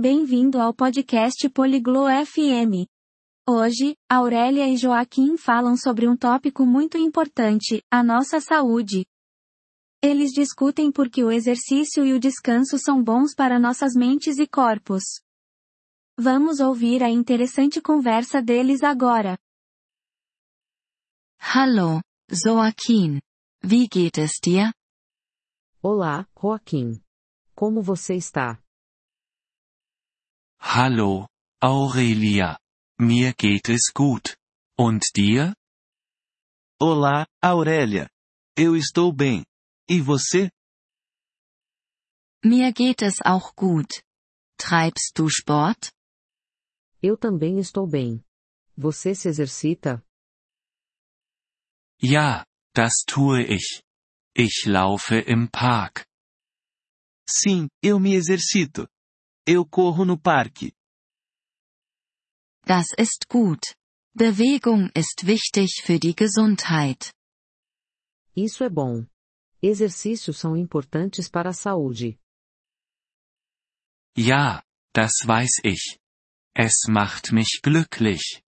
Bem-vindo ao podcast Poliglo FM. Hoje, Aurélia e Joaquim falam sobre um tópico muito importante, a nossa saúde. Eles discutem por que o exercício e o descanso são bons para nossas mentes e corpos. Vamos ouvir a interessante conversa deles agora. Hallo, Joaquim. Wie geht es dir? Olá, Joaquim. Como você está? Hallo, Aurelia. Mir geht es gut. Und dir? Olá, Aurélia. Eu estou bem. E você? Mir geht es auch gut. Treibst du Sport? Eu também estou bem. Você se exercita? Ja, das tue ich. Ich laufe im Park. Sim, eu me exercito. Eu corro no parque. Das ist gut. Bewegung ist wichtig für die Gesundheit. Isso é bom. Exercícios são importantes para a saúde. Ja, das weiß ich. Es macht mich glücklich.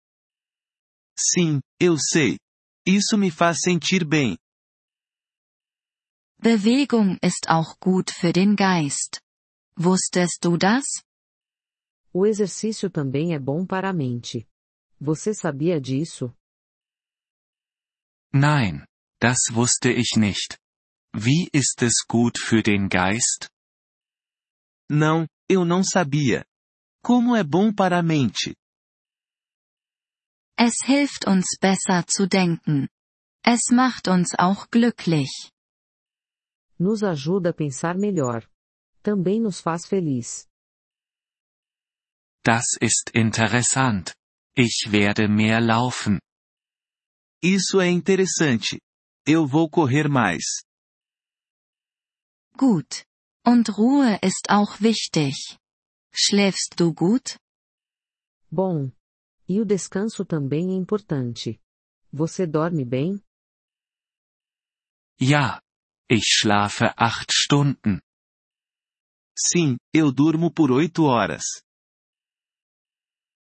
Sim, eu sei. Isso me faz sentir bem. Bewegung ist auch gut für den Geist. Wusstest du das? O exercício também é bom para a mente. Você sabia disso? Nein, das wusste ich nicht. Wie ist es gut für den Geist? Não, eu não sabia. Como é bom para a mente. Es hilft uns besser zu denken. Es macht uns auch glücklich. Nos ajuda a pensar melhor. Também nos faz feliz. Das ist interessant. Ich werde mehr laufen. Isso é interessante. Eu vou correr mais. Gut. Und Ruhe ist auch wichtig. Schläfst du gut? Bom. E o descanso também é importante. Você dorme bem? Ja. Ich schlafe acht Stunden. Sim, eu durmo por oito horas.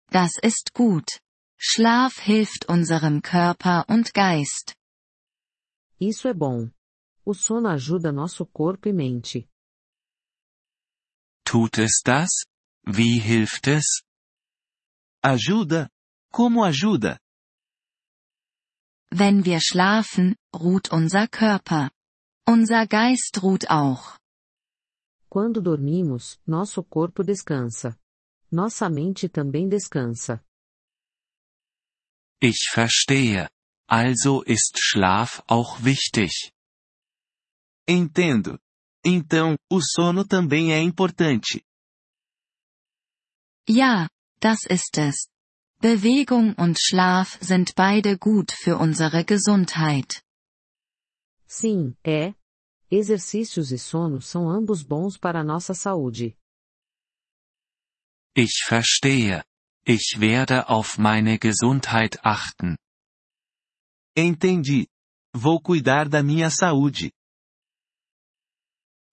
Das ist gut. Schlaf hilft unserem Körper und Geist. Isso é bom. O sono ajuda nosso corpo e mente. Tut es das? Wie hilft es? Ajuda? Como ajuda? Wenn wir schlafen, ruht unser Körper. Unser Geist ruht auch. Quando dormimos, nosso corpo descansa. Nossa mente também descansa. Ich verstehe. Also ist Schlaf auch wichtig. Entendo. Então, o sono também é importante. Ja, das ist es. Bewegung und Schlaf sind beide gut für unsere Gesundheit. Sim, é. Exercícios e sono são ambos bons para a nossa saúde. Ich verstehe. Ich werde auf meine Gesundheit achten. Entendi. Vou cuidar da minha saúde.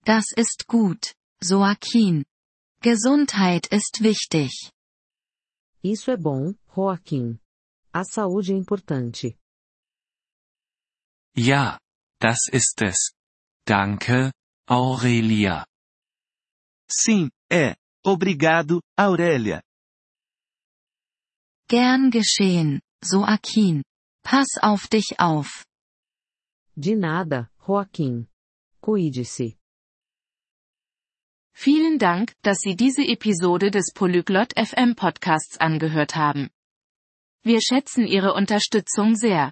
Das ist gut, Joaquin. Gesundheit ist wichtig. Isso é bom, Joaquim. A saúde é importante. Ja, das ist es. Danke, Aurelia. Sim, é. Obrigado, Aurélia. Gern geschehen, Joaquin. Pass auf dich auf. De nada, Joaquim. Cuide-se. Vielen Dank, dass Sie diese Episode des Polyglot FM Podcasts angehört haben. Wir schätzen Ihre Unterstützung sehr.